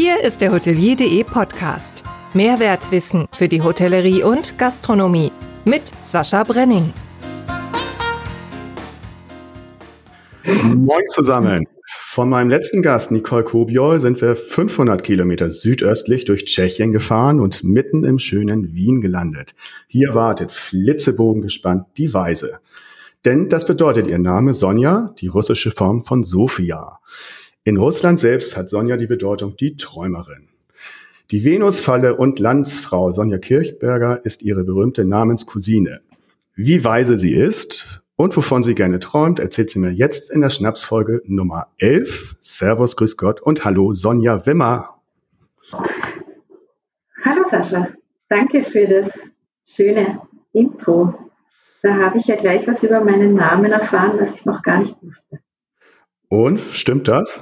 Hier ist der Hotelier.de Podcast. Mehrwertwissen für die Hotellerie und Gastronomie mit Sascha Brenning. Moin zusammen. Von meinem letzten Gast, Nicole Kobiol, sind wir 500 Kilometer südöstlich durch Tschechien gefahren und mitten im schönen Wien gelandet. Hier wartet flitzebogengespannt die Weise. Denn das bedeutet ihr Name Sonja, die russische Form von Sophia. In Russland selbst hat Sonja die Bedeutung die Träumerin. Die Venusfalle und Landsfrau Sonja Kirchberger ist ihre berühmte Namenscousine. Wie weise sie ist und wovon sie gerne träumt, erzählt sie mir jetzt in der Schnapsfolge Nummer 11. Servus, Grüß Gott und Hallo Sonja Wimmer. Hallo Sascha, danke für das schöne Intro. Da habe ich ja gleich was über meinen Namen erfahren, was ich noch gar nicht wusste. Und stimmt das?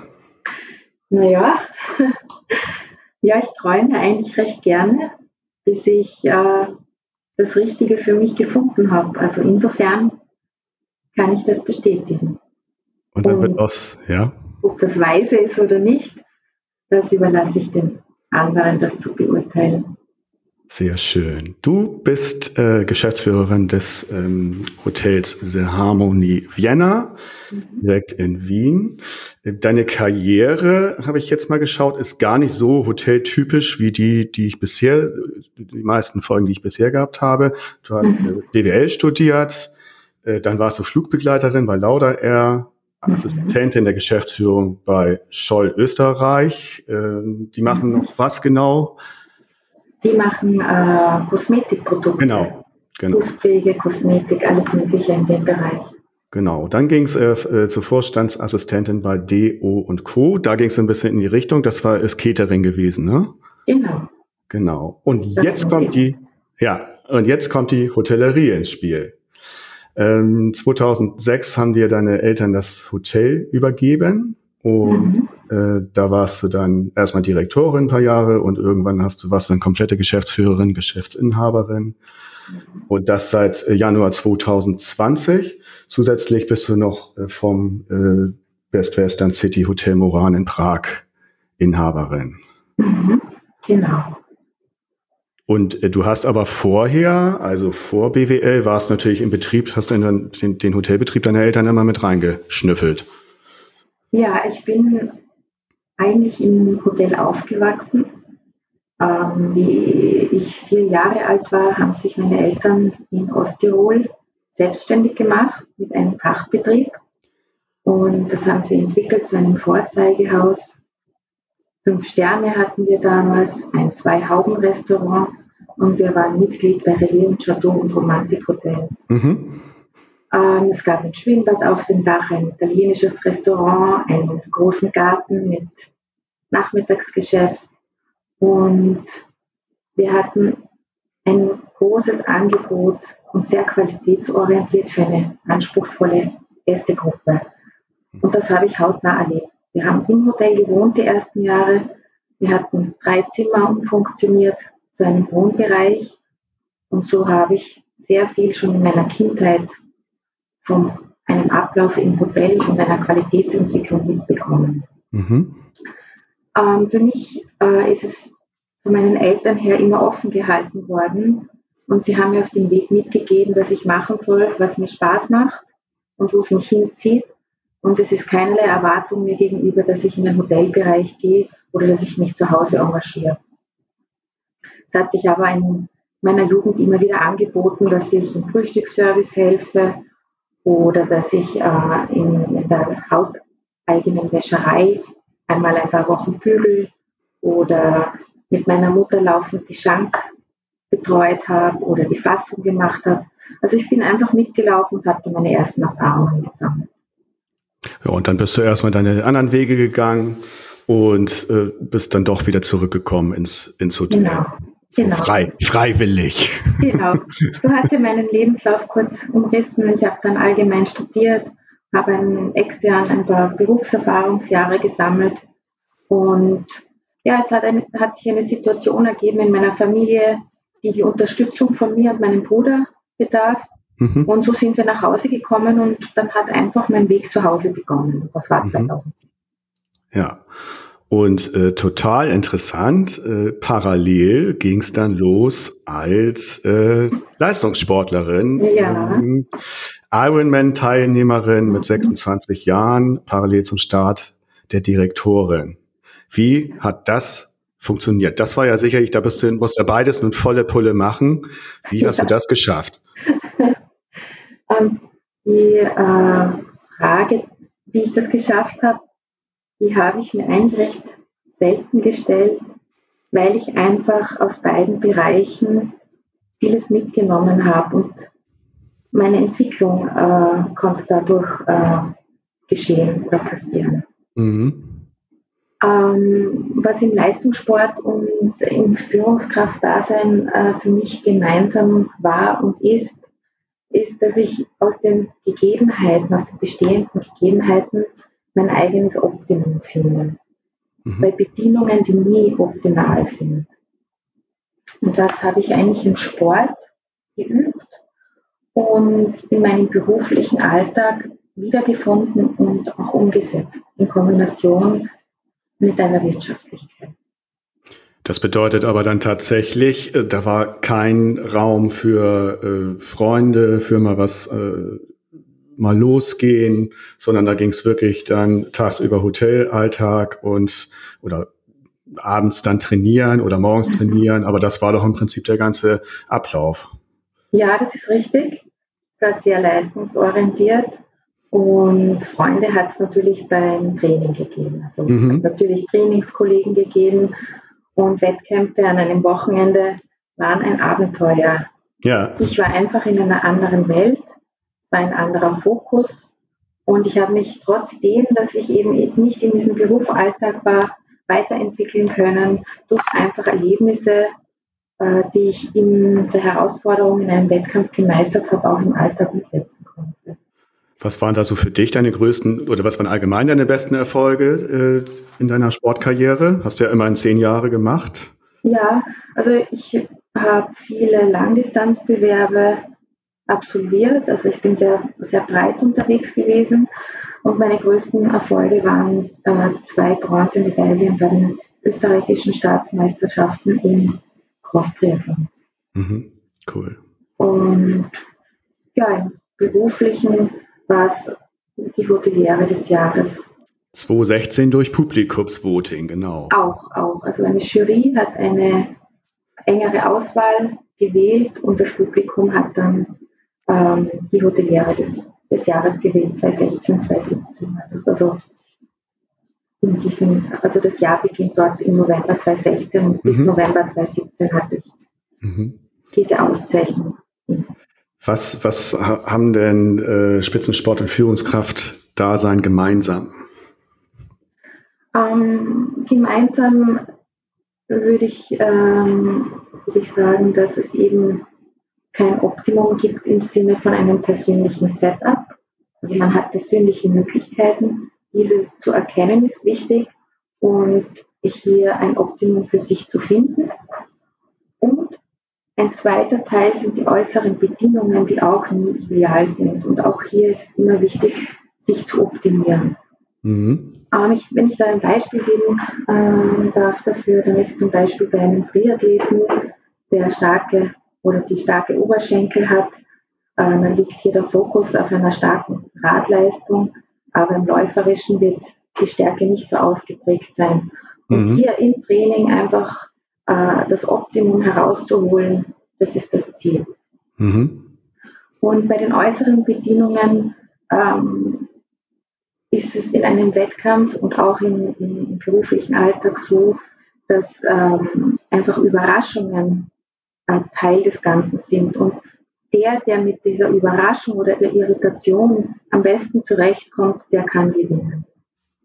Naja, ja, ich träume eigentlich recht gerne, bis ich äh, das Richtige für mich gefunden habe. Also insofern kann ich das bestätigen. Und dann wird aus, ja. Ob das weise ist oder nicht, das überlasse ich den anderen, das zu beurteilen. Sehr schön. Du bist äh, Geschäftsführerin des ähm, Hotels The Harmony Vienna, mhm. direkt in Wien. Deine Karriere, habe ich jetzt mal geschaut, ist gar nicht so hoteltypisch wie die, die ich bisher, die meisten Folgen, die ich bisher gehabt habe. Du hast mhm. BWL studiert, äh, dann warst du Flugbegleiterin bei Lauda Air, mhm. Assistentin der Geschäftsführung bei Scholl Österreich. Äh, die machen mhm. noch was genau? Die machen äh, Kosmetikprodukte. Genau. genau. Fußpflege, Kosmetik, alles Mögliche in dem Bereich. Genau, dann ging es äh, äh, zur Vorstandsassistentin bei DO und Co. Da ging es ein bisschen in die Richtung, das war ist Catering gewesen, ne? Genau. Genau. Und das jetzt kommt die, ja, und jetzt kommt die Hotellerie ins Spiel. Ähm, 2006 haben dir deine Eltern das Hotel übergeben und mhm. Äh, da warst du dann erstmal Direktorin ein paar Jahre und irgendwann hast du, warst du dann komplette Geschäftsführerin, Geschäftsinhaberin. Und das seit äh, Januar 2020. Zusätzlich bist du noch äh, vom äh, Best Western City Hotel Moran in Prag Inhaberin. Mhm, genau. Und äh, du hast aber vorher, also vor BWL, warst natürlich im Betrieb, hast dann den, den Hotelbetrieb deiner Eltern immer mit reingeschnüffelt. Ja, ich bin eigentlich im Hotel aufgewachsen. Ähm, wie ich vier Jahre alt war, haben sich meine Eltern in Osttirol selbstständig gemacht mit einem Fachbetrieb. Und das haben sie entwickelt zu einem Vorzeigehaus. Fünf Sterne hatten wir damals, ein Zwei-Hauben-Restaurant und wir waren Mitglied bei Relais und Chateau und Romantik Hotels. Mhm. Ähm, es gab ein Schwimmbad auf dem Dach, ein italienisches Restaurant, einen großen Garten mit Nachmittagsgeschäft und wir hatten ein großes Angebot und sehr qualitätsorientiert für eine anspruchsvolle Gästegruppe. Und das habe ich hautnah erlebt. Wir haben im Hotel gewohnt die ersten Jahre. Wir hatten drei Zimmer umfunktioniert zu einem Wohnbereich. Und so habe ich sehr viel schon in meiner Kindheit von einem Ablauf im Hotel und einer Qualitätsentwicklung mitbekommen. Mhm. Ähm, für mich äh, ist es von meinen Eltern her immer offen gehalten worden und sie haben mir auf den Weg mitgegeben, dass ich machen soll, was mir Spaß macht und wo es mich hinzieht. Und es ist keinerlei Erwartung mir gegenüber, dass ich in den Hotelbereich gehe oder dass ich mich zu Hause engagiere. Es hat sich aber in meiner Jugend immer wieder angeboten, dass ich im Frühstücksservice helfe oder dass ich äh, in, in, der hauseigenen Wäscherei einmal ein paar Wochen bügel oder mit meiner Mutter laufend die Schank betreut habe oder die Fassung gemacht habe. Also ich bin einfach mitgelaufen und habe meine ersten Erfahrungen gesammelt. Ja, und dann bist du erstmal deine anderen Wege gegangen und äh, bist dann doch wieder zurückgekommen ins, ins Hotel. Genau. Genau. Frei, freiwillig. Genau. Du hast ja meinen Lebenslauf kurz umrissen. Ich habe dann allgemein studiert, habe in extern ein paar Berufserfahrungsjahre gesammelt und ja, es hat, ein, hat sich eine Situation ergeben in meiner Familie, die die Unterstützung von mir und meinem Bruder bedarf. Mhm. Und so sind wir nach Hause gekommen und dann hat einfach mein Weg zu Hause begonnen. Das war 2010. Mhm. Ja. Und äh, total interessant, äh, parallel ging es dann los als äh, Leistungssportlerin, Ja. ähm, Ironman-Teilnehmerin mit 26 Jahren, parallel zum Start der Direktorin. Wie hat das funktioniert? Das war ja sicherlich, da bist du, musst du beides eine volle Pulle machen. Wie hast du das geschafft? Die äh, Frage, wie ich das geschafft habe, die habe ich mir eigentlich recht selten gestellt, weil ich einfach aus beiden Bereichen vieles mitgenommen habe und meine Entwicklung äh, konnte dadurch äh, geschehen oder passieren. Mhm. Ähm, was im Leistungssport und im Führungskraftdasein äh, für mich gemeinsam war und ist, ist, dass ich aus den Gegebenheiten, aus den bestehenden Gegebenheiten mein eigenes Optimum finde. Mhm. Bei Bedienungen, die nie optimal sind. Und das habe ich eigentlich im Sport geübt und in meinem beruflichen Alltag wiedergefunden und auch umgesetzt in Kombination mit einer Wirtschaftlichkeit. Das bedeutet aber dann tatsächlich, äh, da war kein Raum für äh, Freunde, für mal was äh, mal losgehen, sondern da ging es wirklich dann tagsüber Hotelalltag und oder abends dann trainieren oder morgens trainieren, aber das war doch im Prinzip der ganze Ablauf. Ja, das ist richtig. Es war sehr leistungsorientiert und Freunde hat es natürlich beim Training gegeben. Also Mhm. natürlich Trainingskollegen gegeben und Wettkämpfe an einem Wochenende waren ein Abenteuer. Ja, Ich war einfach in einer anderen Welt, es war ein anderer Fokus und ich habe mich trotzdem, dass ich eben nicht in diesem Berufsalltag war, weiterentwickeln können durch einfach Erlebnisse, äh, die ich in der Herausforderung in einem Wettkampf gemeistert habe, auch im Alltag umsetzen konnte. was waren da so für dich deine größten oder was waren allgemein deine besten Erfolge äh, in deiner Sportkarriere? Hast du ja immerhin zehn Jahre gemacht. Ja, also ich habe viele Langdistanzbewerbe absolviert. Also ich bin sehr, sehr breit unterwegs gewesen und meine größten Erfolge waren äh, zwei Bronzemedaillen bei den österreichischen Staatsmeisterschaften im Cross-Triathlon. Mhm. Cool. Und ja, im beruflichen war es die Hoteliere des Jahres. 2016 durch Publikumsvoting, genau. Auch, auch. Also eine Jury hat eine engere Auswahl gewählt und das Publikum hat dann ähm, die Hoteliere des, des Jahres gewählt, 2016, 2017. war das. Also in diesem, also das Jahr beginnt dort im November 2016 und bis Mhm. November 2017 hatte ich Mhm. diese Auszeichnung. Was, was ha- haben denn äh, Spitzensport und Führungskraft Dasein gemeinsam? Ähm, gemeinsam würde ich, ähm, würde ich sagen, dass es eben kein Optimum gibt im Sinne von einem persönlichen Setup. Also man hat persönliche Möglichkeiten. Diese zu erkennen ist wichtig und hier ein Optimum für sich zu finden. Und ein zweiter Teil sind die äußeren Bedingungen, die auch nie ideal sind. Und auch hier ist es immer wichtig, sich zu optimieren. Mhm. Ähm, ich, wenn ich da ein Beispiel geben ähm, darf dafür, dann ist zum Beispiel bei einem Triathleten, der starke oder die starke Oberschenkel hat, äh, dann liegt hier der Fokus auf einer starken Radleistung, aber im Läuferischen wird die Stärke nicht so ausgeprägt sein. Und Mhm. hier im Training einfach äh, das Optimum herauszuholen, das ist das Ziel. Mhm. Und bei den äußeren Bedingungen ähm, ist es in einem Wettkampf und auch im, im beruflichen Alltag so, dass ähm, einfach Überraschungen äh, Teil des Ganzen sind. Und der, der mit dieser Überraschung oder der Irritation am besten zurechtkommt, der kann gewinnen.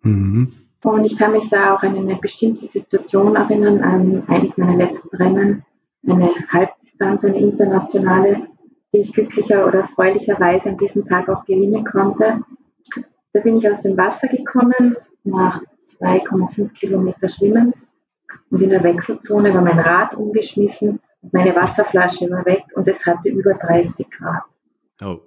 Mhm. Und ich kann mich da auch an eine bestimmte Situation erinnern, an eines meiner letzten Rennen, eine Halbdistanz, eine internationale, die ich glücklicher oder erfreulicherweise an diesem Tag auch gewinnen konnte. Da bin ich aus dem Wasser gekommen, nach 2,5 Kilometer Schwimmen und in der Wechselzone war mein Rad umgeschmissen meine Wasserflasche war weg und es hatte über 30 Grad. Oh.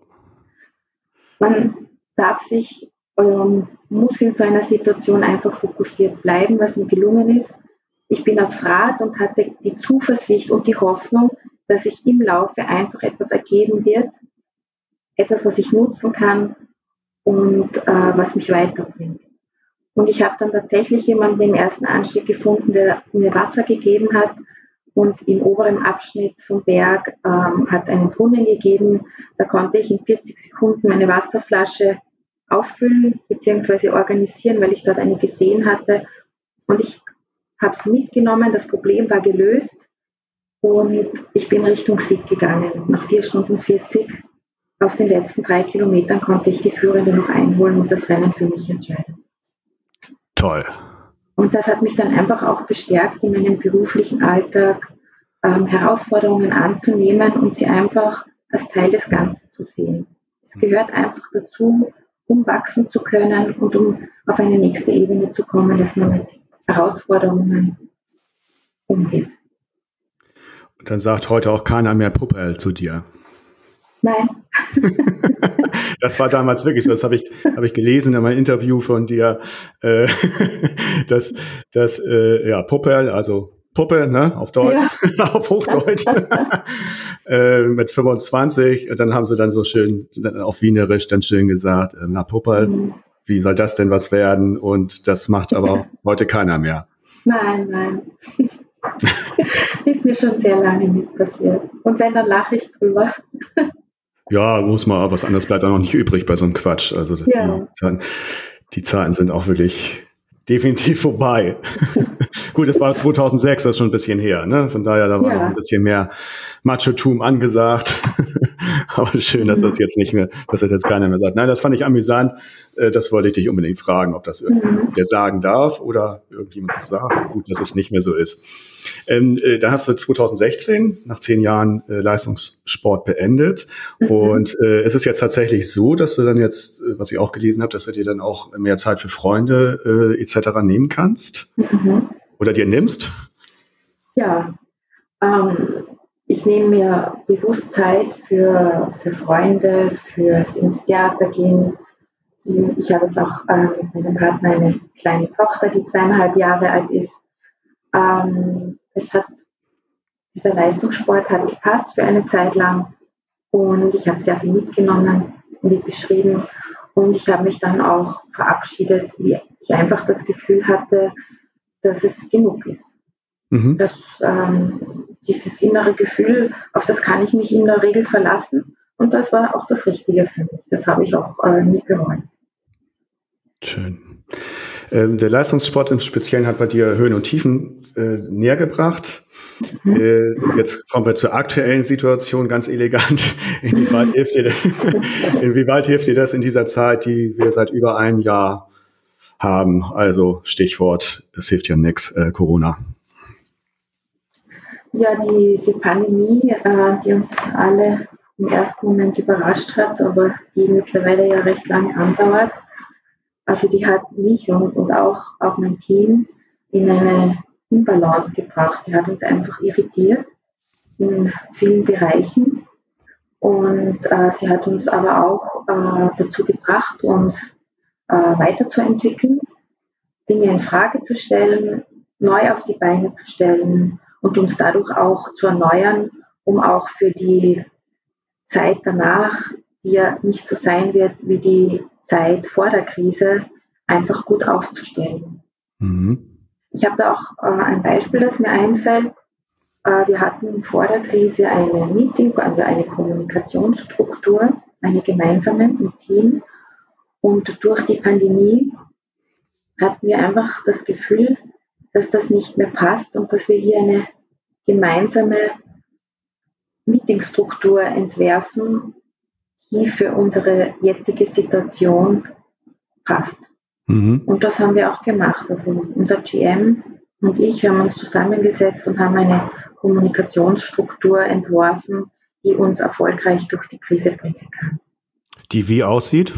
Man darf sich ähm, muss in so einer Situation einfach fokussiert bleiben, was mir gelungen ist. Ich bin aufs Rad und hatte die Zuversicht und die Hoffnung, dass sich im Laufe einfach etwas ergeben wird, etwas, was ich nutzen kann und äh, was mich weiterbringt. Und ich habe dann tatsächlich jemanden im ersten Anstieg gefunden, der mir Wasser gegeben hat. Und im oberen Abschnitt vom Berg ähm, hat es einen Brunnen gegeben. Da konnte ich in 40 Sekunden meine Wasserflasche auffüllen bzw. organisieren, weil ich dort eine gesehen hatte. Und ich habe sie mitgenommen. Das Problem war gelöst. Und ich bin Richtung Sieg gegangen. Nach 4 Stunden 40 auf den letzten drei Kilometern konnte ich die Führende noch einholen und das Rennen für mich entscheiden. Toll. Und das hat mich dann einfach auch bestärkt, in meinem beruflichen Alltag ähm, Herausforderungen anzunehmen und sie einfach als Teil des Ganzen zu sehen. Es gehört einfach dazu, um wachsen zu können und um auf eine nächste Ebene zu kommen, dass man mit Herausforderungen umgeht. Und dann sagt heute auch keiner mehr Puppel zu dir. Nein. das war damals wirklich so. Das habe ich, hab ich gelesen in meinem Interview von dir, äh, dass, dass äh, ja, Puppel, also Puppe, ne, auf Deutsch, ja. auf Hochdeutsch, äh, mit 25. Und dann haben sie dann so schön, auf Wienerisch dann schön gesagt, äh, na Puppel, mhm. wie soll das denn was werden? Und das macht aber heute keiner mehr. Nein, nein. Ist mir schon sehr lange nicht passiert. Und wenn, dann lache ich drüber. Ja, muss man, was anderes bleibt auch noch nicht übrig bei so einem Quatsch. Also ja. die, die Zeiten sind auch wirklich definitiv vorbei. Gut, das war 2006, das ist schon ein bisschen her, ne? Von daher, da war ja. noch ein bisschen mehr Macho-Tum angesagt. Aber schön, dass das jetzt nicht mehr, dass das jetzt keiner mehr sagt. Nein, das fand ich amüsant. Äh, das wollte ich dich unbedingt fragen, ob das irgendjemand mhm. sagen darf oder irgendjemand sagt. Gut, dass es nicht mehr so ist. Ähm, äh, da hast du 2016 nach zehn Jahren äh, Leistungssport beendet. Mhm. Und äh, es ist jetzt tatsächlich so, dass du dann jetzt, äh, was ich auch gelesen habe, dass du dir dann auch mehr Zeit für Freunde äh, etc. nehmen kannst. Mhm. Oder dir nimmst. Ja, ähm, ich nehme mir bewusst Zeit für, für Freunde, fürs ins Theater gehen. Ich habe jetzt auch ähm, mit meinem Partner eine kleine Tochter, die zweieinhalb Jahre alt ist. Ähm, es hat, dieser Leistungssport hat gepasst für eine Zeit lang und ich habe sehr viel mitgenommen, wie beschrieben. Und ich habe mich dann auch verabschiedet, wie ich einfach das Gefühl hatte, dass es genug ist. Mhm. Dass ähm, dieses innere Gefühl, auf das kann ich mich in der Regel verlassen. Und das war auch das Richtige für mich. Das habe ich auch äh, nie bereut. Schön. Ähm, der Leistungssport im Speziellen hat bei dir Höhen und Tiefen äh, näher gebracht. Mhm. Äh, jetzt kommen wir zur aktuellen Situation ganz elegant. Inwieweit hilft, dir das, inwieweit hilft dir das in dieser Zeit, die wir seit über einem Jahr haben? Also Stichwort, es hilft ja nichts, äh, Corona. Ja, diese Pandemie, äh, die uns alle im ersten Moment überrascht hat, aber die mittlerweile ja recht lange andauert, also die hat mich und, und auch, auch mein Team in eine Imbalance gebracht. Sie hat uns einfach irritiert in vielen Bereichen und äh, sie hat uns aber auch äh, dazu gebracht, uns äh, weiterzuentwickeln, Dinge in Frage zu stellen, neu auf die Beine zu stellen und uns dadurch auch zu erneuern, um auch für die Zeit danach, die ja nicht so sein wird wie die Zeit vor der Krise, einfach gut aufzustellen. Mhm. Ich habe da auch äh, ein Beispiel, das mir einfällt. Äh, wir hatten vor der Krise eine Meeting, also eine Kommunikationsstruktur, eine gemeinsame im Team. Und durch die Pandemie hatten wir einfach das Gefühl, dass das nicht mehr passt und dass wir hier eine gemeinsame Meetingstruktur entwerfen, die für unsere jetzige Situation passt. Mhm. Und das haben wir auch gemacht. Also unser GM und ich haben uns zusammengesetzt und haben eine Kommunikationsstruktur entworfen, die uns erfolgreich durch die Krise bringen kann. Die wie aussieht?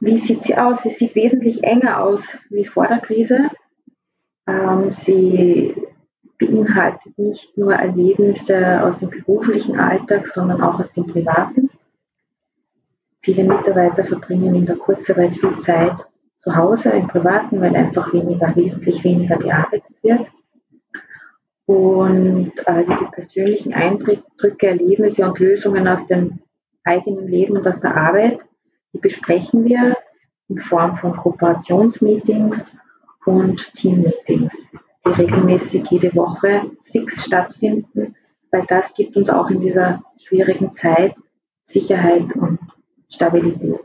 Wie sieht sie aus? Sie sieht wesentlich enger aus wie vor der Krise. Ähm, sie beinhaltet nicht nur Erlebnisse aus dem beruflichen Alltag, sondern auch aus dem privaten. Viele Mitarbeiter verbringen in der Kurzarbeit viel Zeit zu Hause im Privaten, weil einfach weniger, wesentlich weniger gearbeitet wird. Und äh, diese persönlichen Eindrücke, Erlebnisse und Lösungen aus dem eigenen Leben und aus der Arbeit, die besprechen wir in Form von Kooperationsmeetings und Teammeetings, die regelmäßig jede Woche fix stattfinden, weil das gibt uns auch in dieser schwierigen Zeit Sicherheit und Stabilität.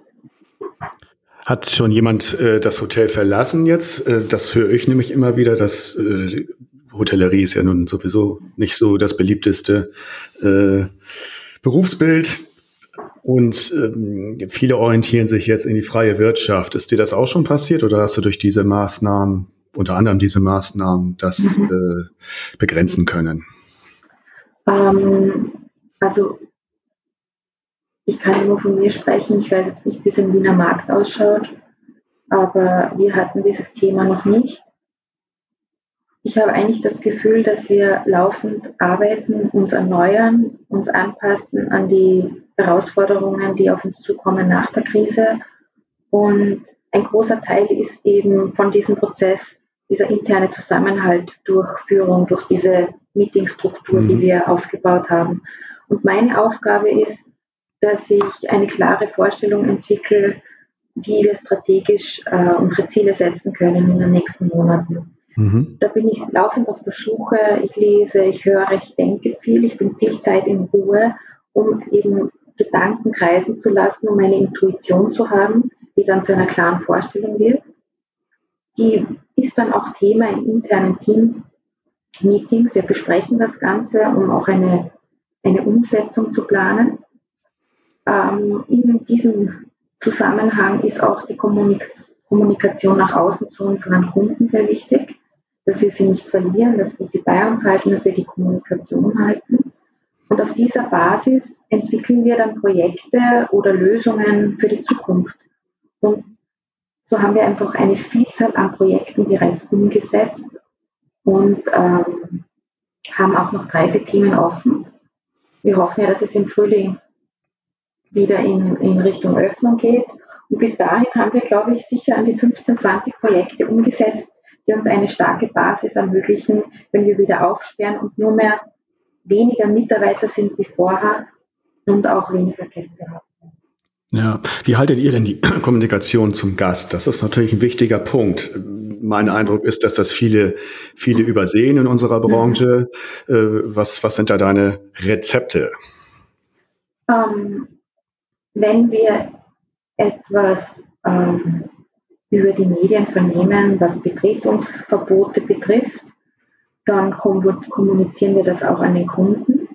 Hat schon jemand äh, das Hotel verlassen jetzt? Äh, das höre ich nämlich immer wieder, dass äh, Hotellerie ist ja nun sowieso nicht so das beliebteste äh, Berufsbild. Und ähm, viele orientieren sich jetzt in die freie Wirtschaft. Ist dir das auch schon passiert oder hast du durch diese Maßnahmen, unter anderem diese Maßnahmen, das mhm. äh, begrenzen können? Ähm, also ich kann nur von mir sprechen. Ich weiß jetzt nicht, wie es im Wiener Markt ausschaut, aber wir hatten dieses Thema noch nicht. Ich habe eigentlich das Gefühl, dass wir laufend arbeiten, uns erneuern, uns anpassen an die Herausforderungen, die auf uns zukommen nach der Krise. Und ein großer Teil ist eben von diesem Prozess dieser interne Zusammenhalt durch Führung, durch diese Meetingstruktur, mhm. die wir aufgebaut haben. Und meine Aufgabe ist, dass ich eine klare Vorstellung entwickle, wie wir strategisch äh, unsere Ziele setzen können in den nächsten Monaten. Mhm. Da bin ich laufend auf der Suche, ich lese, ich höre, ich denke viel, ich bin viel Zeit in Ruhe, um eben Gedanken kreisen zu lassen, um eine Intuition zu haben, die dann zu einer klaren Vorstellung wird. Die ist dann auch Thema in internen Team-Meetings. Wir besprechen das Ganze, um auch eine, eine Umsetzung zu planen. Ähm, in diesem Zusammenhang ist auch die Kommunik Kommunikation nach außen zu unseren Kunden sehr wichtig, dass wir sie nicht verlieren, dass wir sie bei uns halten, dass wir die Kommunikation halten. Und auf dieser Basis entwickeln wir dann Projekte oder Lösungen für die Zukunft. Und so haben wir einfach eine Vielzahl an Projekten bereits umgesetzt und ähm, haben auch noch drei, vier Themen offen. Wir hoffen ja, dass es im Frühling wieder in, in Richtung Öffnung geht. Und bis dahin haben wir, glaube ich, sicher an die 15, 20 Projekte umgesetzt, die uns eine starke Basis ermöglichen, wenn wir wieder aufsperren und nur mehr weniger Mitarbeiter sind wie vorher und auch weniger Gäste haben. Ja, wie haltet ihr denn die Kommunikation zum Gast? Das ist natürlich ein wichtiger Punkt. Mein Eindruck ist, dass das viele, viele übersehen in unserer Branche. Mhm. Was, was sind da deine Rezepte? Ähm, wenn wir etwas ähm, über die Medien vernehmen, was Betretungsverbote betrifft, dann kommunizieren wir das auch an den Kunden.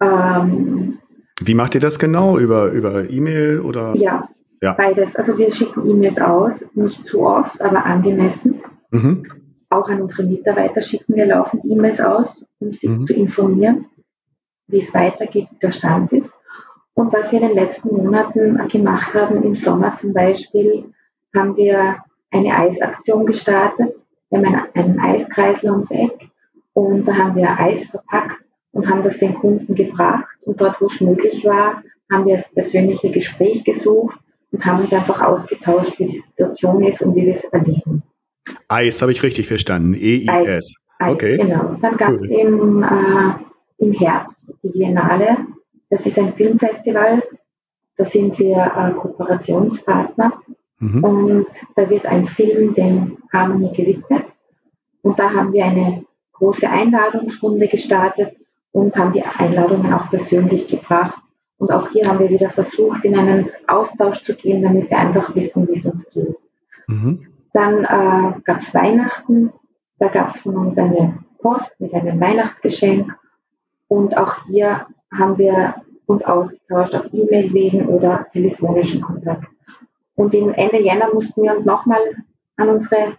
Ähm, Wie macht ihr das genau? Über, über E-Mail oder? Ja, ja, beides. Also wir schicken E-Mails aus, nicht zu oft, aber angemessen. Mhm. Auch an unsere Mitarbeiter schicken wir laufend E-Mails aus, um sie mhm. zu informieren, wie es weitergeht, wie der Stand ist. Und was wir in den letzten Monaten gemacht haben, im Sommer zum Beispiel, haben wir eine Eisaktion gestartet. Wir haben einen, Eiskreisel ums Eck und da haben wir Eis verpackt und haben das den Kunden gebracht. Und dort, wo es möglich war, haben wir das persönliche Gespräch gesucht und haben uns einfach ausgetauscht, wie die Situation ist und wie wir es erleben. Eis habe ich richtig verstanden. E-I-S. Okay. Genau. Dann gab es cool. im, äh, im Herbst die Biennale das ist ein Filmfestival, da sind wir äh, Kooperationspartner mhm. und da wird ein Film dem Harmony gewidmet. Und da haben wir eine große Einladungsrunde gestartet und haben die Einladungen auch persönlich gebracht. Und auch hier haben wir wieder versucht, in einen Austausch zu gehen, damit wir einfach wissen, wie es uns geht. Mhm. Dann äh, gab es Weihnachten, da gab es von uns eine Post mit einem Weihnachtsgeschenk. Und auch hier haben wir uns ausgetauscht auf E-Mail-Wegen oder telefonischen Kontakt. Und im Ende Jänner mussten wir uns nochmal an unsere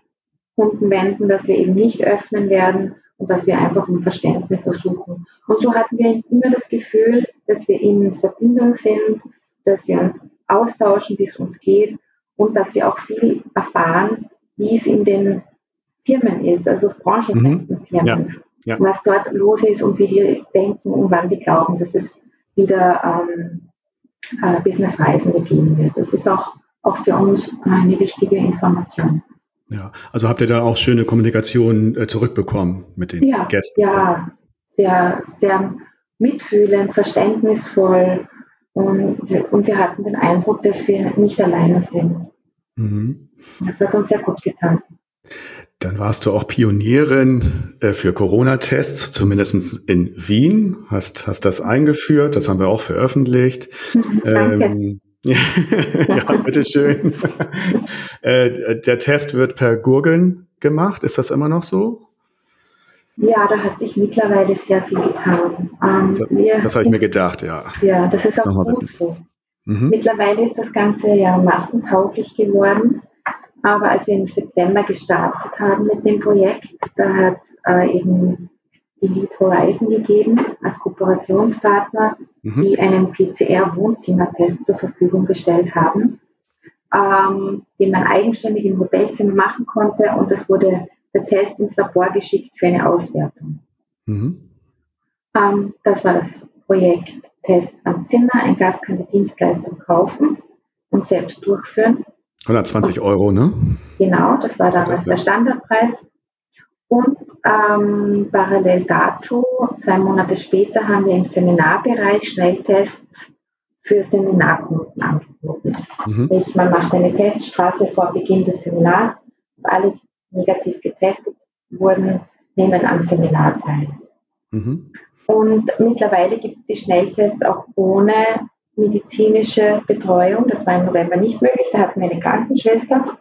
Kunden wenden, dass wir eben nicht öffnen werden und dass wir einfach um Verständnis ersuchen. Und so hatten wir immer das Gefühl, dass wir in Verbindung sind, dass wir uns austauschen, wie es uns geht und dass wir auch viel erfahren, wie es in den Firmen ist, also branchenfremden mhm. Firmen. Ja ja. was dort los ist und wie die denken und wann sie glauben, dass es wieder ähm, äh, Businessreisende geben wird. Das ist auch, auch für uns eine wichtige Information. Ja, also habt ihr da auch schöne Kommunikation äh, zurückbekommen mit den ja, Gästen? Ja, sehr, sehr mitfühlend, verständnisvoll und, und wir hatten den Eindruck, dass wir nicht alleine sind. Mhm. Das hat uns sehr gut getan. Dann warst du auch Pionierin äh, für Corona-Tests, zumindest in Wien, hast, hast das eingeführt, das haben wir auch veröffentlicht. Danke. Ähm, ja, bitteschön. äh, der Test wird per Gurgeln gemacht, ist das immer noch so? Ja, da hat sich mittlerweile sehr viel getan. Ähm, das, das habe ich mir gedacht, ja. Ja, das ist auch Nochmal gut so. Mhm. Mittlerweile ist das Ganze ja massentauglich geworden. Aber als wir im September gestartet haben mit dem Projekt, da hat es äh, eben Elite Horizon gegeben als Kooperationspartner, mhm. die einen PCR-Wohnzimmertest zur Verfügung gestellt haben, ähm, den man eigenständig im Hotelzimmer machen konnte und das wurde der Test ins Labor geschickt für eine Auswertung. Mhm. Ähm, das war das Projekt Test am Zimmer. Ein Gast kann die Dienstleistung kaufen und selbst durchführen. 120 Euro, ne? Genau, das war damals der Standardpreis. Und ähm, parallel dazu, zwei Monate später, haben wir im Seminarbereich Schnelltests für Seminarkunden angeboten. Mhm. Sprich, man macht eine Teststraße vor Beginn des Seminars und alle, die negativ getestet wurden, nehmen am Seminar teil. Mhm. Und mittlerweile gibt es die Schnelltests auch ohne medizinische Betreuung. Das war im November nicht möglich, da hatten wir eine Krankenschwester.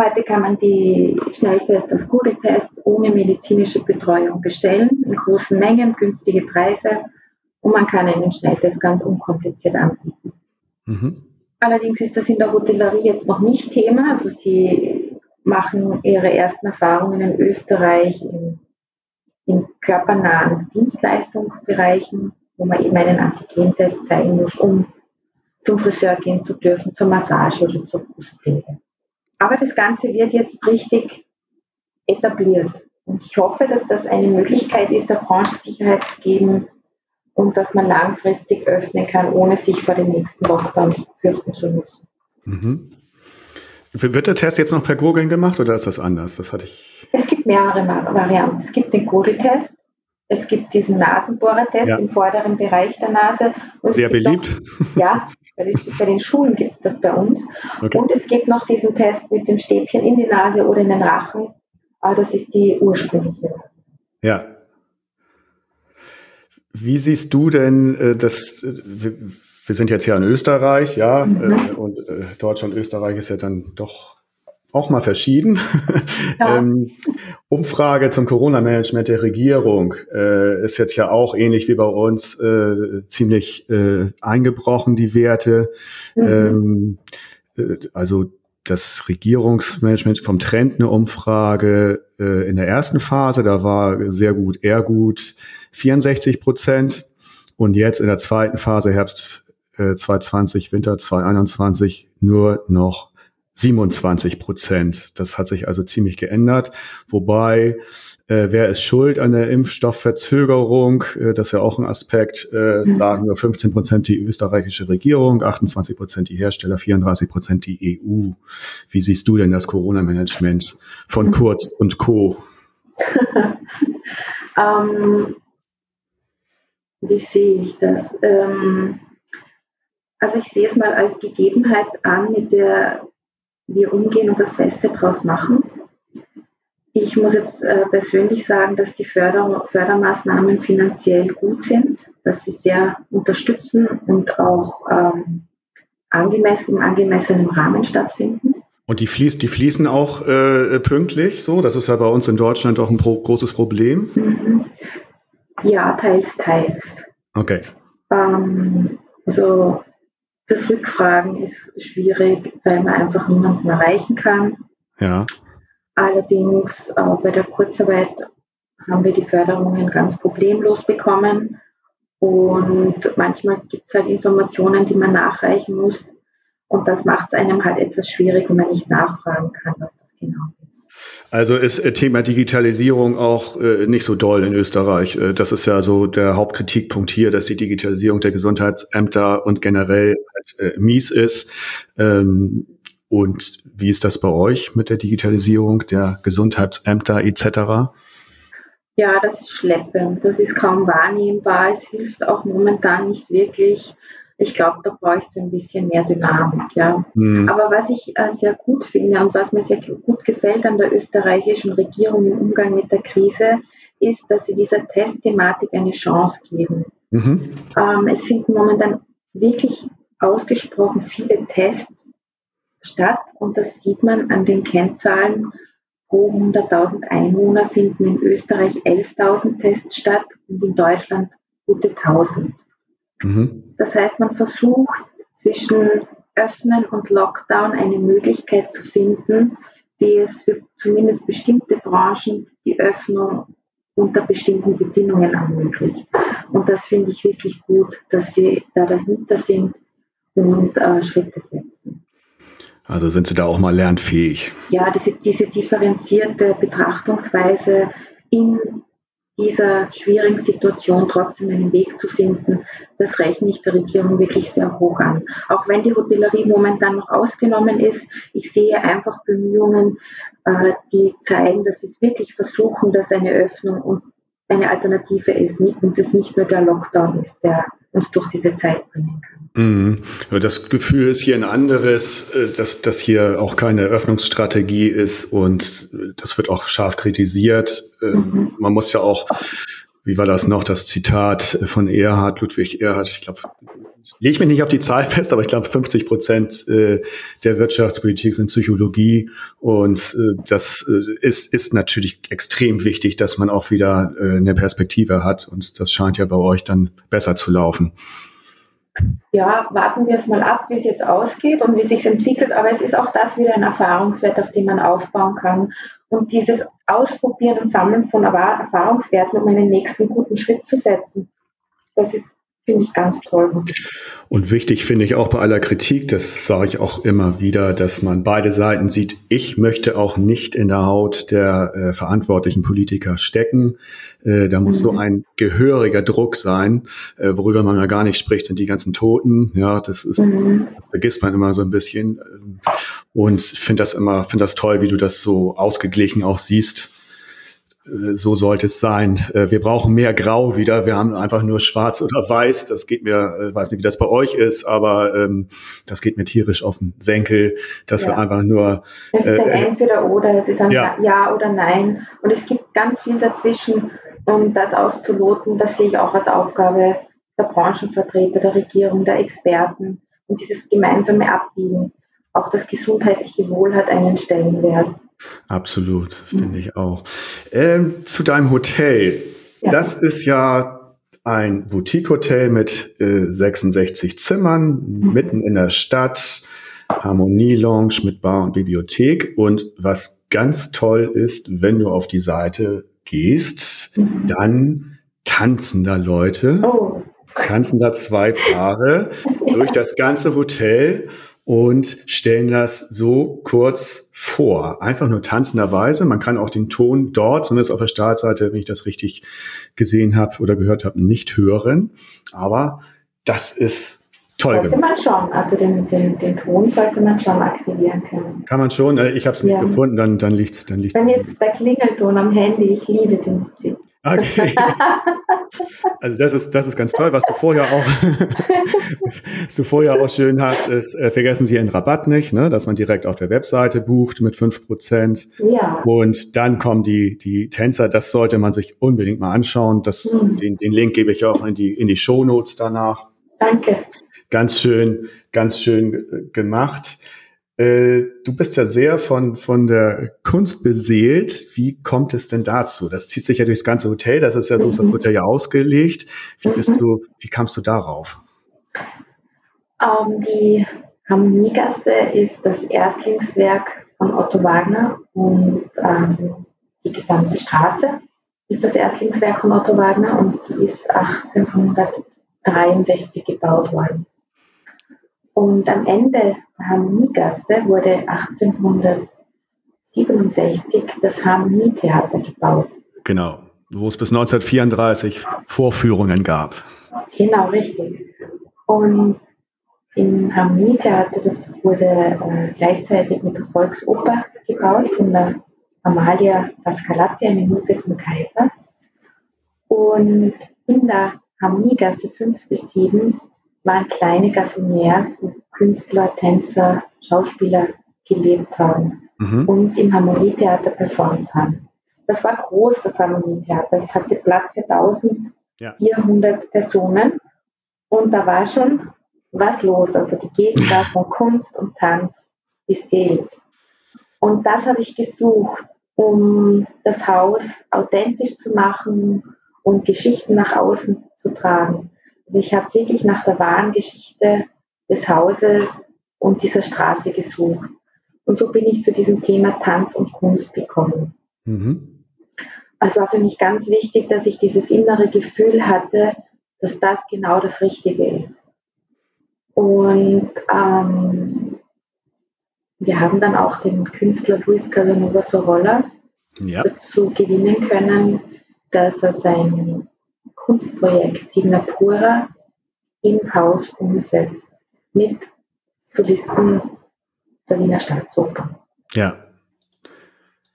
Heute kann man die Schnelltests als Google-Tests ohne medizinische Betreuung bestellen, in großen Mengen, günstige Preise und man kann einen Schnelltest ganz unkompliziert anbieten. Mhm. Allerdings ist das in der Hotellerie jetzt noch nicht Thema. Also sie machen ihre ersten Erfahrungen in Österreich in, in körpernahen Dienstleistungsbereichen wo man eben einen Antigentest zeigen muss, um zum Friseur gehen zu dürfen, zur Massage oder zur Fußpflege. Aber das Ganze wird jetzt richtig etabliert. Und ich hoffe, dass das eine Möglichkeit ist, der Branche Sicherheit zu geben und dass man langfristig öffnen kann, ohne sich vor dem nächsten Lockdown fürchten zu müssen. Mhm. Wird der Test jetzt noch per Gurgeln gemacht oder ist das anders? Das hatte ich. Es gibt mehrere Varianten. Es gibt den Gurgeltest, es gibt diesen Nasenbohrertest ja. im vorderen Bereich der Nase. Und Sehr beliebt. Noch, ja, bei den, bei den Schulen gibt es das bei uns. Okay. Und es gibt noch diesen Test mit dem Stäbchen in die Nase oder in den Rachen. Aber das ist die ursprüngliche. Ja. Wie siehst du denn äh, das? Äh, wir sind jetzt ja in Österreich, ja, mhm. Äh, und Deutschland und Österreich ist ja dann doch auch mal verschieden. Ja. ähm, Umfrage zum Corona-Management der Regierung äh, ist jetzt ja auch ähnlich wie bei uns äh, ziemlich äh, eingebrochen, die Werte. Mhm. Ähm, äh, also das Regierungsmanagement vom Trend eine Umfrage äh, in der ersten Phase, da war sehr gut, eher gut 64 Prozent. Und jetzt in der zweiten Phase, Herbst äh, 2020, Winter 2021, nur noch 27 Prozent. Das hat sich also ziemlich geändert. Wobei, äh, wer ist schuld an der Impfstoffverzögerung? Äh, das ist ja auch ein Aspekt. Äh, mhm. Sagen nur 15 Prozent die österreichische Regierung, 28 Prozent die Hersteller, 34 Prozent die EU. Wie siehst du denn das Corona-Management von mhm. Kurz und Co.? ähm, wie sehe ich das? Ähm, also ich sehe es mal als Gegebenheit an, mit der wir umgehen und das Beste draus machen. Ich muss jetzt äh, persönlich sagen, dass die Förder Fördermaßnahmen finanziell gut sind, dass sie sehr unterstützen und auch ähm, angemessen, im angemessenen Rahmen stattfinden. Und die, fließ, die fließen auch äh, pünktlich, so? Das ist ja bei uns in Deutschland auch ein pro großes Problem. Mhm. Ja, teils, teils. Okay. Ähm, also das Rückfragen ist schwierig, weil man einfach niemanden erreichen kann. Ja. Allerdings äh, bei der Kurzarbeit haben wir die Förderungen ganz problemlos bekommen. Und manchmal gibt es halt Informationen, die man nachreichen muss. Und das macht es einem halt etwas schwierig, wenn man nicht nachfragen kann, was das genau ist. Also ist äh, Thema Digitalisierung auch äh, nicht so doll in Österreich. Äh, das ist ja so der Hauptkritikpunkt hier, dass die Digitalisierung der Gesundheitsämter und generell halt, äh, mies ist. Ähm, und wie ist das bei euch mit der Digitalisierung der Gesundheitsämter etc.? Ja, das ist schleppend. Das ist kaum wahrnehmbar. Es hilft auch momentan nicht wirklich. Ich glaube, da bräuchte es ein bisschen mehr Dynamik. Ja. Mhm. Aber was ich äh, sehr gut finde und was mir sehr gut gefällt an der österreichischen Regierung im Umgang mit der Krise, ist, dass sie dieser Testthematik eine Chance geben. Mhm. Ähm, es finden momentan wirklich ausgesprochen viele Tests statt und das sieht man an den Kennzahlen. Pro 100.000 Einwohner finden in Österreich 11.000 Tests statt und in Deutschland gute 1.000. Mhm. Das heißt, man versucht zwischen Öffnen und Lockdown eine Möglichkeit zu finden, die es für zumindest bestimmte Branchen die Öffnung unter bestimmten Bedingungen ermöglicht. Und das finde ich wirklich gut, dass Sie da dahinter sind und äh, Schritte setzen. Also sind Sie da auch mal lernfähig? Ja, diese, diese differenzierte Betrachtungsweise in dieser schwierigen Situation trotzdem einen Weg zu finden, das rechne ich der Regierung wirklich sehr hoch an. Auch wenn die Hotellerie momentan noch ausgenommen ist, ich sehe einfach Bemühungen, äh, die zeigen, dass sie es wirklich versuchen, dass eine Öffnung und eine Alternative ist und es nicht nur der Lockdown ist, der uns durch diese Zeit bringen kann. Mhm. Das Gefühl ist hier ein anderes, äh, dass das hier auch keine Öffnungsstrategie ist und äh, das wird auch scharf kritisiert. Ähm, mhm. Man muss ja auch, wie war das noch, das Zitat von Erhard, Ludwig Erhard, ich glaube, lege ich mich nicht auf die Zahl fest, aber ich glaube 50 Prozent äh, der Wirtschaftspolitik sind Psychologie und das ist, ist natürlich extrem wichtig, dass man auch wieder eine Perspektive hat und das scheint ja bei euch dann besser zu laufen ja, warten wir es mal ab, wie es jetzt ausgeht und wie es sich entwickelt. Aber es ist auch das wieder ein Erfahrungswert, auf den man aufbauen kann. Und dieses Ausprobieren und Sammeln von Erfahrungswerten, um einen nächsten guten Schritt zu setzen, das ist finde ich ganz toll. Und wichtig finde ich auch bei aller Kritik, das sage ich auch immer wieder, dass man beide Seiten sieht. Ich möchte auch nicht in der Haut der äh, verantwortlichen Politiker stecken. Äh, da muss mhm. so ein gehöriger Druck sein, äh, worüber man ja gar nicht spricht, sind die ganzen Toten. Ja, das ist, mhm. das vergisst man immer so ein bisschen. Und finde das immer, finde das toll, wie du das so ausgeglichen auch siehst so sollte es sein. Äh, wir brauchen mehr Grau wieder. Wir haben einfach nur Schwarz oder Weiß. Das geht mir, äh, weiß nicht, wie das bei euch ist, aber ähm, das geht mir tierisch auf den Senkel, dass ja. wir einfach nur. Es ist ein äh, Entweder oder, es ist ein ja. ja. oder Nein. Und es gibt ganz viel dazwischen. Um das auszuloten, das sehe ich auch als Aufgabe der Branchenvertreter, der Regierung, der Experten. Und dieses gemeinsame Abbiegen. Auch das gesundheitliche Wohl hat einen Stellenwert. Absolut, finde ich auch. Ähm, zu deinem Hotel. Ja. Das ist ja ein Boutique-Hotel mit äh, 66 Zimmern, mhm. mitten in der Stadt. Harmonie-Lounge mit Bar und Bibliothek. Und was ganz toll ist, wenn du auf die Seite gehst, mhm. dann tanzen da Leute, oh. tanzen da zwei Paare durch das ganze Hotel und stellen das so kurz vor. Einfach nur tanzenderweise. Man kann auch den Ton dort, zumindest auf der Startseite, wenn ich das richtig gesehen habe oder gehört habe, nicht hören. Aber das ist toll sollte gemacht. man schon, also den, den, den Ton sollte man schon aktivieren können. Kann man schon, äh, ich habe es nicht ja. gefunden, dann, dann liegt es. Dann liegt's Bei mir ist es der Klingelton am Handy, ich liebe den Musik. Okay. Also das ist, das ist ganz toll. Was du vorher auch, was du vorher auch schön hast, ist, äh, vergessen Sie Ihren Rabatt nicht, ne? dass man direkt auf der Webseite bucht mit fünf Prozent. Ja. Und dann kommen die, die Tänzer. Das sollte man sich unbedingt mal anschauen. Das, mhm. den, den Link gebe ich auch in die, in die Show Notes danach. Danke. Ganz schön, ganz schön gemacht. Äh, du bist ja sehr von, von der Kunst beseelt. Wie kommt es denn dazu? Das zieht sich ja durchs ganze Hotel. Das ist ja so, mhm. das wird ja ausgelegt. Wie bist mhm. du, wie kamst du darauf? Um, ähm, die Harmoniegasse ist das Erstlingswerk von Otto Wagner und ähm, die gesamte Straße ist das Erstlingswerk von Otto Wagner und die ist 1863 gebaut worden. Und am Ende der Harmoniegasse wurde 67 das Harmonietheater gebaut. Genau, wo es bis 1934 Vorführungen gab. Genau, richtig. Und im Harmonietheater, das wurde äh, gleichzeitig mit der Volksoper gebaut von der Amalia Pascalatti, eine Muse vom Kaiser. Und in der Harmoniegasse 5 bis 7 waren kleine Gassoniers, wo Künstler, Tänzer, Schauspieler gelebt haben mhm. und im Harmonietheater performt haben. Das war groß, das Harmonietheater. Es hatte Platz für 1400 ja. Personen und da war schon was los. Also die Gegenwart von Kunst und Tanz beseelt. Und das habe ich gesucht, um das Haus authentisch zu machen und Geschichten nach außen zu tragen. Also ich habe wirklich nach der wahren Geschichte des Hauses und dieser Straße gesucht. Und so bin ich zu diesem Thema Tanz und Kunst gekommen. Mhm. Es war für mich ganz wichtig, dass ich dieses innere Gefühl hatte, dass das genau das Richtige ist. Und ähm, wir haben dann auch den Künstler Luis Casanova Sorolla ja. dazu gewinnen können, dass er sein Kunstprojekt Signapura im Haus umsetzt mit Solisten der Wiener Staatsoper. Ja.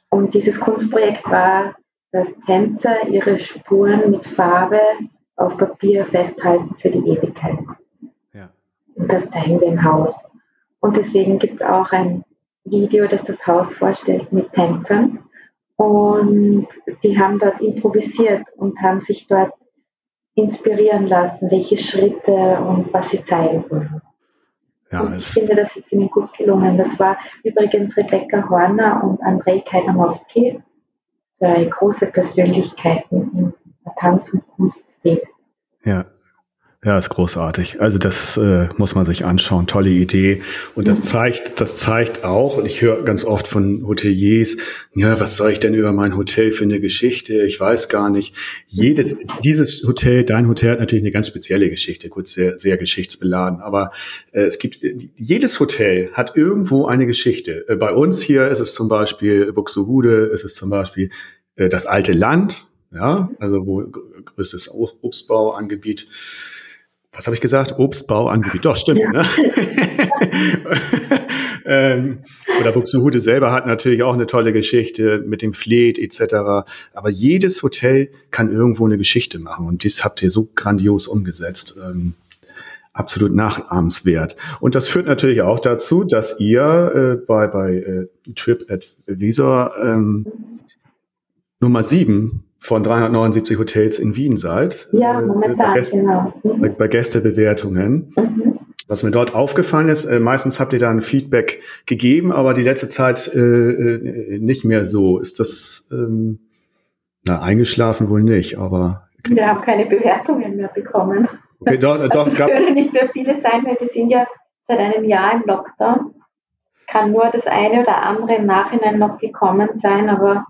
Und dieses Kunstprojekt war, dass Tänzer ihre Spuren mit Farbe auf Papier festhalten für die Ewigkeit. Ja. Und das zeigen wir im Haus. Und deswegen gibt es auch ein Video, das das Haus vorstellt mit Tänzern. Und die haben dort improvisiert und haben sich dort inspirieren lassen, welche Schritte und was sie zeigen wollen. Ja, ich finde, das ist ihnen gut gelungen. Das war übrigens Rebecca Horner und Andrei Kajnamowski, zwei große Persönlichkeiten in der Tanz- und Kunstszene. Ja. Ja, ist großartig. Also das äh, muss man sich anschauen. Tolle Idee. Und das zeigt, das zeigt auch, und ich höre ganz oft von Hoteliers, ja, was soll ich denn über mein Hotel für eine Geschichte? Ich weiß gar nicht. Jedes, dieses Hotel, dein Hotel hat natürlich eine ganz spezielle Geschichte, gut, sehr, sehr geschichtsbeladen. Aber äh, es gibt, jedes Hotel hat irgendwo eine Geschichte. Äh, bei uns hier ist es zum Beispiel Buxtehude, ist es zum Beispiel äh, das alte Land, ja, also wo größtes Obstbauangebiet was habe ich gesagt? Obstbauangebiet. Doch, stimmt. Ja. Ne? ähm, oder Buxtehude selber hat natürlich auch eine tolle Geschichte mit dem Fleet etc. Aber jedes Hotel kann irgendwo eine Geschichte machen und das habt ihr so grandios umgesetzt. Ähm, absolut nachahmenswert. Und das führt natürlich auch dazu, dass ihr äh, bei, bei äh, TripAdvisor ähm, Nummer sieben von 379 Hotels in Wien seid. Ja, äh, momentan, bei Gäste, genau. Mhm. Bei, Gästebewertungen. Mhm. Was mir dort aufgefallen ist, äh, meistens habt ihr da ein Feedback gegeben, aber die letzte Zeit äh, äh, nicht mehr so. Ist das ähm, na, eingeschlafen wohl nicht, aber. Wir haben keine Bewertungen mehr bekommen. Okay, doch, doch, also es gab können nicht mehr viele sein, weil wir sind ja seit einem Jahr im Lockdown. Kann nur das eine oder andere im Nachhinein noch gekommen sein, aber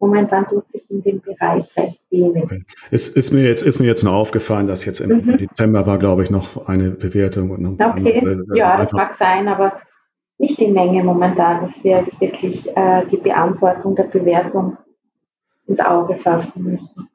momentan tut sich in dem Bereich recht wenig. Okay. Es ist mir jetzt, ist mir jetzt nur aufgefallen, dass jetzt im mhm. Dezember war, glaube ich, noch eine Bewertung. Und noch okay, andere, äh, ja, das mag sein, aber nicht die Menge momentan, dass wir jetzt wirklich äh, die Beantwortung der Bewertung ins Auge fassen müssen.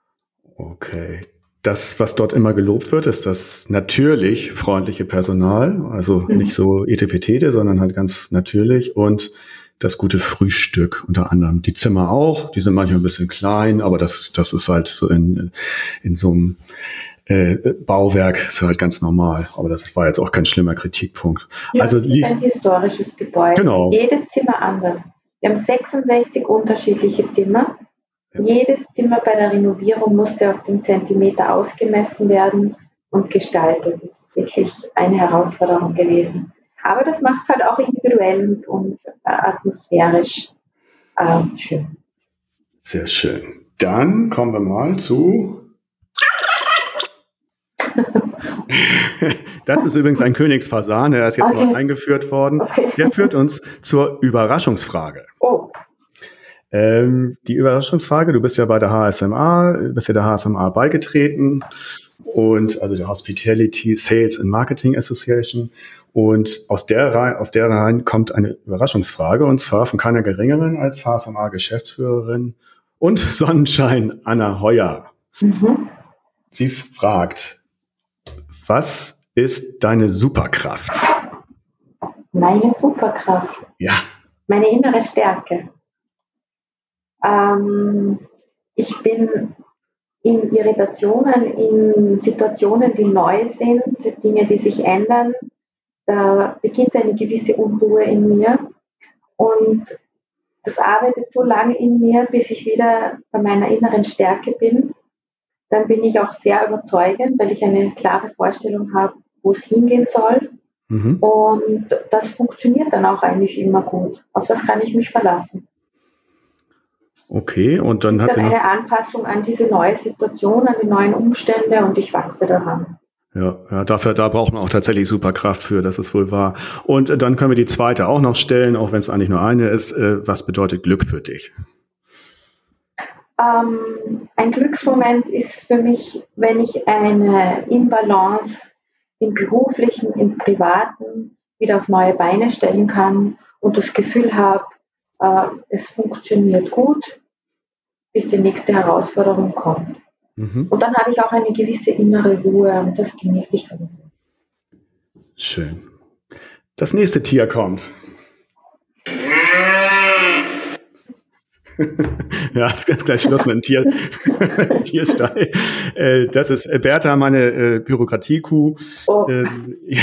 Okay. Das, was dort immer gelobt wird, ist das natürlich freundliche Personal, also mhm. nicht so etepetete, sondern halt ganz natürlich und das gute Frühstück unter anderem. Die Zimmer auch, die sind manchmal ein bisschen klein, aber das, das ist halt so in, in so einem äh, Bauwerk ist halt ganz normal. Aber das war jetzt auch kein schlimmer Kritikpunkt. Ja, also ist ein historisches Gebäude. Genau. Jedes Zimmer anders. Wir haben 66 unterschiedliche Zimmer. Ja. Jedes Zimmer bei der Renovierung musste auf den Zentimeter ausgemessen werden und gestaltet. Das ist wirklich eine Herausforderung gewesen. Aber das macht es halt auch individuell und, äh, atmosphärisch äh, schön. Sehr schön. Dann kommen wir mal zu. das ist übrigens ein Königsfasan, der ist jetzt okay. mal eingeführt worden. Okay. Der führt uns zur Überraschungsfrage. Oh. Ähm, die Überraschungsfrage, du bist ja bei der HSMA, bist ja der HSMA beigetreten und also der Hospitality Sales and Marketing Association Und aus der, aus der rein kommt eine Überraschungsfrage und zwar von keiner geringeren als HSMA-Geschäftsführerin und Sonnenschein Anna Heuer. Mhm. Sie fragt, was ist deine Superkraft? Meine Superkraft? Ja. Meine innere Stärke. Ähm, ich bin in Irritationen, in Situationen, die neu sind, Dinge, die sich ändern, da beginnt eine gewisse Unruhe in mir. Und das arbeitet so lange in mir, bis ich wieder bei meiner inneren Stärke bin. Dann bin ich auch sehr überzeugend, weil ich eine klare Vorstellung habe, wo es hingehen soll. Mhm. Und das funktioniert dann auch eigentlich immer gut. Auf das kann ich mich verlassen. Okay, und dann hat dann eine Anpassung an diese neue Situation, an die neuen Umstände und ich wachse daran. Ja, ja, dafür, da braucht man auch tatsächlich Superkraft für, das ist wohl wahr. Und äh, dann können wir die zweite auch noch stellen, auch wenn es eigentlich nur eine ist. Äh, was bedeutet Glück für dich? Ähm, ein Glücksmoment ist für mich, wenn ich eine Imbalance im beruflichen, im privaten wieder auf neue Beine stellen kann und das Gefühl habe, äh, es funktioniert gut, bis die nächste Herausforderung kommt. Mhm. Und dann habe ich auch eine gewisse innere Ruhe und das genieße ich dann so. Schön. Das nächste Tier kommt. ja, ist ganz gleich Schluss mit dem Tier, Tierstall. Äh, das ist Bertha, meine äh, Bürokratiekuh. Oh. Ähm, ich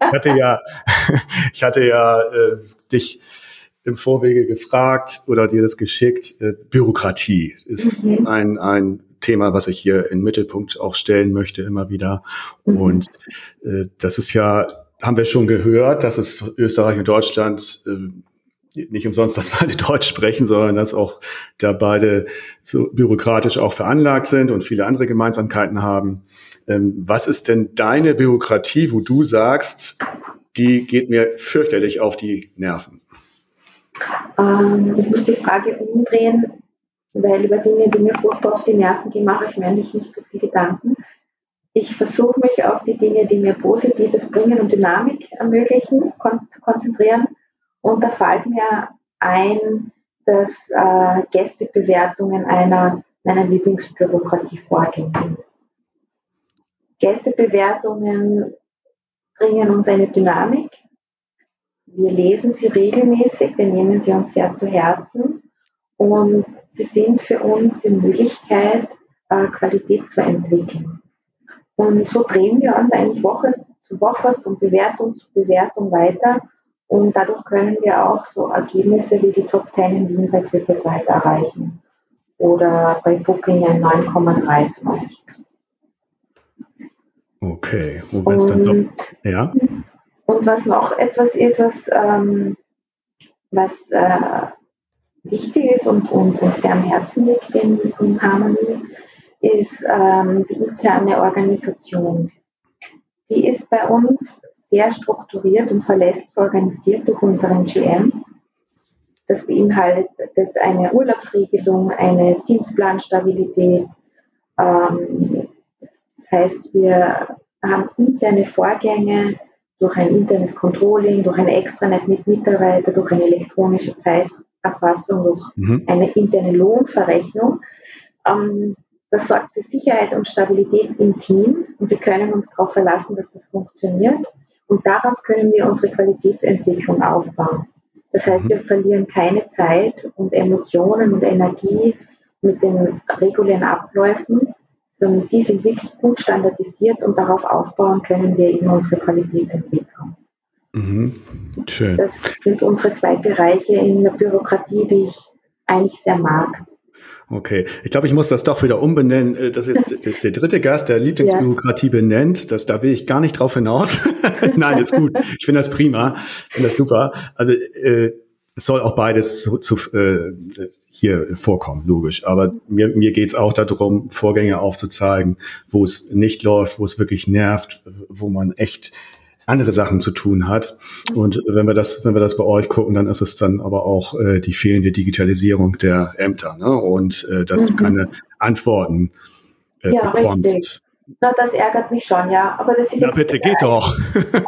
hatte ja, ich hatte ja äh, dich im Vorwege gefragt oder dir das geschickt. Äh, Bürokratie ist mhm. ein, ein Thema, was ich hier in Mittelpunkt auch stellen möchte, immer wieder. Mhm. Und äh, das ist ja, haben wir schon gehört, dass es Österreich und Deutschland äh, nicht umsonst, dass beide Deutsch sprechen, sondern dass auch da beide so bürokratisch auch veranlagt sind und viele andere Gemeinsamkeiten haben. Ähm, was ist denn deine Bürokratie, wo du sagst, die geht mir fürchterlich auf die Nerven? Ähm, ich muss die Frage umdrehen weil über Dinge, die mir furchtbar auf die Nerven gehen, mache ich mir eigentlich nicht so viel Gedanken. Ich versuche mich auf die Dinge, die mir Positives bringen und Dynamik ermöglichen, zu konzentrieren. Und da fällt mir ein, dass äh, Gästebewertungen einer meiner Lieblingsbürokratievorgänge ist. Gästebewertungen bringen uns eine Dynamik. Wir lesen sie regelmäßig, wir nehmen sie uns sehr zu Herzen und sie sind für uns die Möglichkeit, äh, Qualität zu entwickeln. Und so drehen wir uns eigentlich Woche zu Woche von Bewertung zu Bewertung weiter. Und dadurch können wir auch so Ergebnisse wie die Top 10 in Wien bei TripAdvisor erreichen. Oder bei Booking ein 9,3 zum Beispiel. Okay, und wenn es dann doch, ja. Und was noch etwas ist, was, ähm, was äh, wichtig ist und, und uns sehr am Herzen liegt in, in Harmony, ist ähm, die interne Organisation. Die ist bei uns sehr strukturiert und verlässlich organisiert durch unseren GM. Das beinhaltet eine Urlaubsregelung, eine Dienstplanstabilität. Ähm, das heißt, wir haben interne Vorgänge durch ein internes Controlling, durch ein Extranet mit Mitarbeitern, durch eine elektronische Zeit, Erfassung noch mhm. eine interne Lohnverrechnung. Ähm, das sorgt für Sicherheit und Stabilität im Team und wir können uns darauf verlassen, dass das funktioniert. Und darauf können wir unsere Qualitätsentwicklung aufbauen. Das heißt, mhm. wir verlieren keine Zeit und Emotionen und Energie mit den regulären Abläufen, sondern die sind wirklich gut standardisiert und darauf aufbauen können wir eben unsere Qualitätsentwicklung. Mhm. Schön. Das sind unsere zwei Bereiche in der Bürokratie, die ich eigentlich sehr mag. Okay, ich glaube, ich muss das doch wieder umbenennen. Äh, das ist der, der dritte Gast, der Lieblingsbürokratie ja. benennt. Das, da will ich gar nicht drauf hinaus. Nein, ist gut. Ich finde das prima. Ich finde das super. Also äh, es soll auch beides zu, zu, äh, hier vorkommen, logisch. Aber mir, mir geht es auch darum, Vorgänge aufzuzeigen, wo es nicht läuft, wo es wirklich nervt, wo man echt andere Sachen zu tun hat. Und wenn wir das, wenn wir das bei euch gucken, dann ist es dann aber auch äh, die fehlende Digitalisierung der Ämter ne? und äh, dass mhm. du keine Antworten äh, ja, bekommst. Richtig. Na, das ärgert mich schon, ja. Aber das ist Na bitte, geht doch. das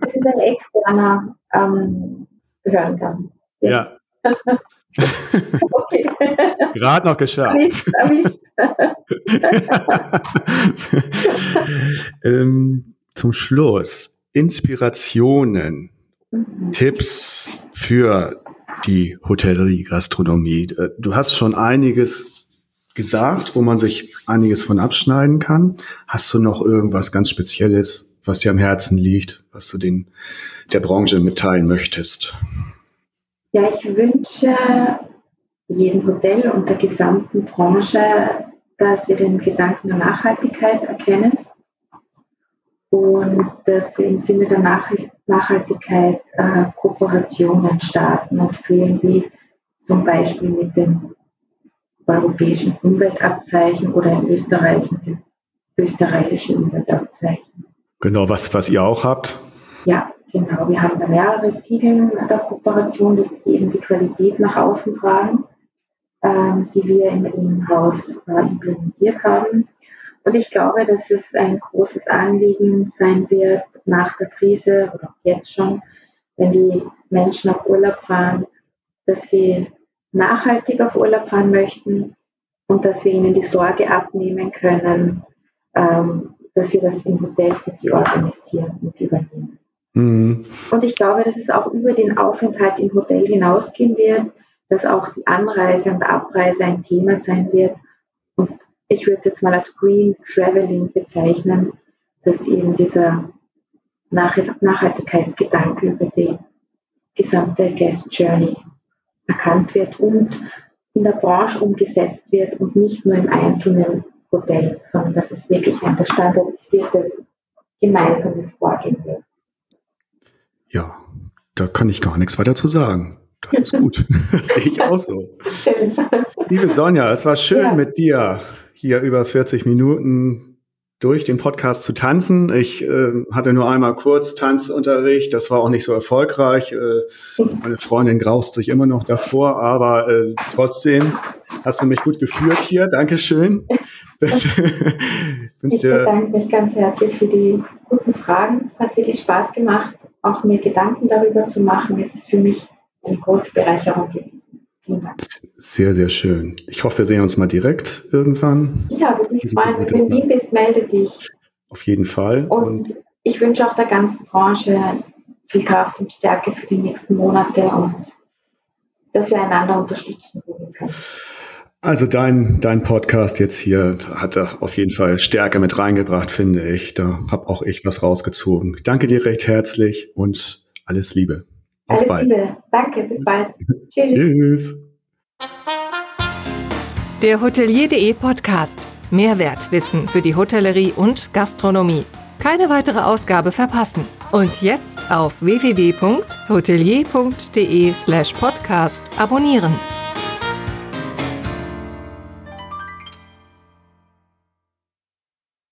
das ist ein externer ähm, Behördengang. Ja. ja. okay. Gerade noch geschafft. Erwischt, ähm, zum Schluss Inspirationen. Tipps für die Hotellerie, Gastronomie. Äh, du hast schon einiges gesagt, wo man sich einiges von abschneiden kann. Hast du noch irgendwas ganz Spezielles, was dir am Herzen liegt, was du den, der Branche mitteilen möchtest? Ja, ich wünsche jedem Hotel und der gesamten Branche, dass sie den Gedanken der Nachhaltigkeit erkennen und dass sie im Sinne der Nachhaltigkeit äh, Kooperationen starten und führen, wie zum Beispiel mit dem europäischen Umweltabzeichen oder in Österreich mit dem österreichischen Umweltabzeichen. Genau, was, was ihr auch habt? Ja, genau. Wir haben da mehrere Siegel der Kooperation, die eben die Qualität nach außen tragen, ähm, die wir im, im Haus äh, implementiert haben. Und ich glaube, dass es ein großes Anliegen sein wird nach der Krise oder jetzt schon, wenn die Menschen auf Urlaub fahren, dass sie nachhaltig auf Urlaub fahren möchten und dass wir ihnen die Sorge abnehmen können, ähm, dass wir das im Hotel für sie organisieren und übernehmen. Mhm. Und ich glaube, dass es auch über den Aufenthalt im Hotel hinausgehen wird, dass auch die Anreise und Abreise ein Thema sein wird. Und ich würde es jetzt mal als Green Traveling bezeichnen, dass eben dieser Nachhaltigkeitsgedanke über die gesamte Guest Journey erkannt wird und in der Branche umgesetzt wird und nicht nur im einzelnen Hotel, sondern dass es wirklich ein standardisiertes gemeinsames Vorgehen wird. Ja, da kann ich gar nichts weiter zu sagen. Das ist gut. das sehe ich auch so. Liebe Sonja, es war schön ja. mit dir hier über 40 Minuten durch den Podcast zu tanzen. Ich äh, hatte nur einmal kurz Tanzunterricht, das war auch nicht so erfolgreich. Äh, meine Freundin graust sich immer noch davor, aber äh, trotzdem hast du mich gut geführt hier. Dankeschön. ich bedanke mich ganz herzlich für die guten Fragen. Es hat wirklich Spaß gemacht, auch mir Gedanken darüber zu machen. Es ist für mich eine große Bereicherung gewesen. Sehr, sehr schön. Ich hoffe, wir sehen uns mal direkt irgendwann. Ja, würde mich freuen. Wenn du in Wien bist, melde dich. Auf jeden Fall. Und, und ich wünsche auch der ganzen Branche viel Kraft und Stärke für die nächsten Monate und dass wir einander unterstützen können. Also dein, dein Podcast jetzt hier hat auf jeden Fall Stärke mit reingebracht, finde ich. Da habe auch ich was rausgezogen. Danke dir recht herzlich und alles Liebe. Auf Alles bald. Liebe. Danke, bis bald. Tschüss. Tschüss. Der Hotelier.de Podcast. Mehrwertwissen für die Hotellerie und Gastronomie. Keine weitere Ausgabe verpassen. Und jetzt auf www.hotelier.de slash podcast abonnieren.